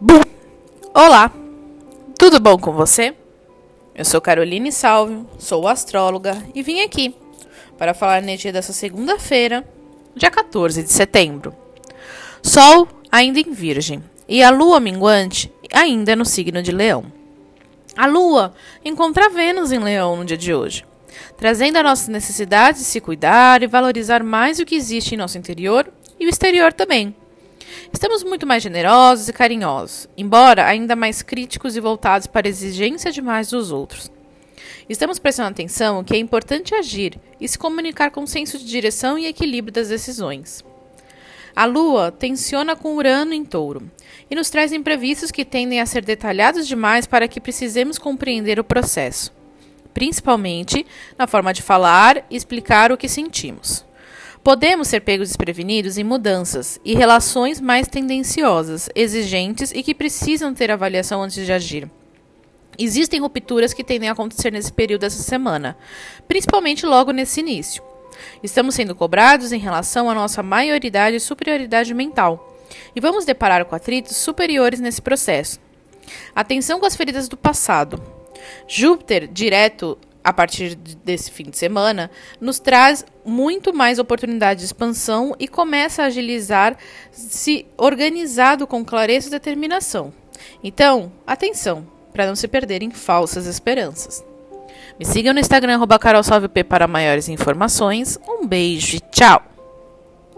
Bum! Olá! Tudo bom com você? Eu sou Caroline Salvio, sou astróloga e vim aqui para falar no dia dessa segunda-feira, dia 14 de setembro. Sol ainda em Virgem e a lua minguante ainda no signo de Leão. A lua encontra Vênus em Leão no dia de hoje, trazendo a nossa necessidade de se cuidar e valorizar mais o que existe em nosso interior e o exterior também Estamos muito mais generosos e carinhosos, embora ainda mais críticos e voltados para a exigência demais dos outros. Estamos prestando atenção que é importante agir e se comunicar com senso de direção e equilíbrio das decisões. A Lua tensiona com Urano em touro e nos traz imprevistos que tendem a ser detalhados demais para que precisemos compreender o processo, principalmente na forma de falar e explicar o que sentimos. Podemos ser pegos desprevenidos em mudanças e relações mais tendenciosas, exigentes e que precisam ter avaliação antes de agir. Existem rupturas que tendem a acontecer nesse período dessa semana, principalmente logo nesse início. Estamos sendo cobrados em relação à nossa maioridade e superioridade mental, e vamos deparar com atritos superiores nesse processo. Atenção com as feridas do passado. Júpiter, direto a partir desse fim de semana, nos traz muito mais oportunidade de expansão e começa a agilizar, se organizado com clareza e determinação. Então, atenção, para não se perder em falsas esperanças. Me sigam no Instagram, carolsalvep para maiores informações. Um beijo e tchau!